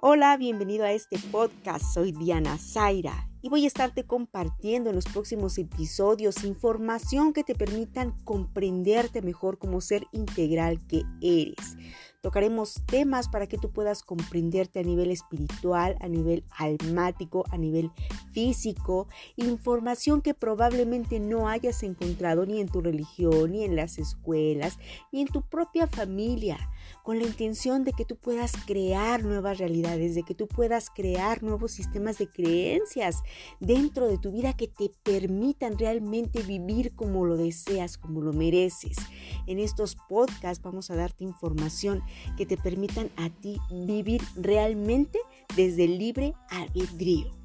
Hola, bienvenido a este podcast. Soy Diana Zaira y voy a estarte compartiendo en los próximos episodios información que te permitan comprenderte mejor como ser integral que eres. Tocaremos temas para que tú puedas comprenderte a nivel espiritual, a nivel almático, a nivel físico, información que probablemente no hayas encontrado ni en tu religión, ni en las escuelas, ni en tu propia familia, con la intención de que tú puedas crear nuevas realidades, de que tú puedas crear nuevos sistemas de creencias dentro de tu vida que te permitan realmente vivir como lo deseas, como lo mereces. En estos podcasts vamos a darte información que te permitan a ti vivir realmente desde libre albedrío.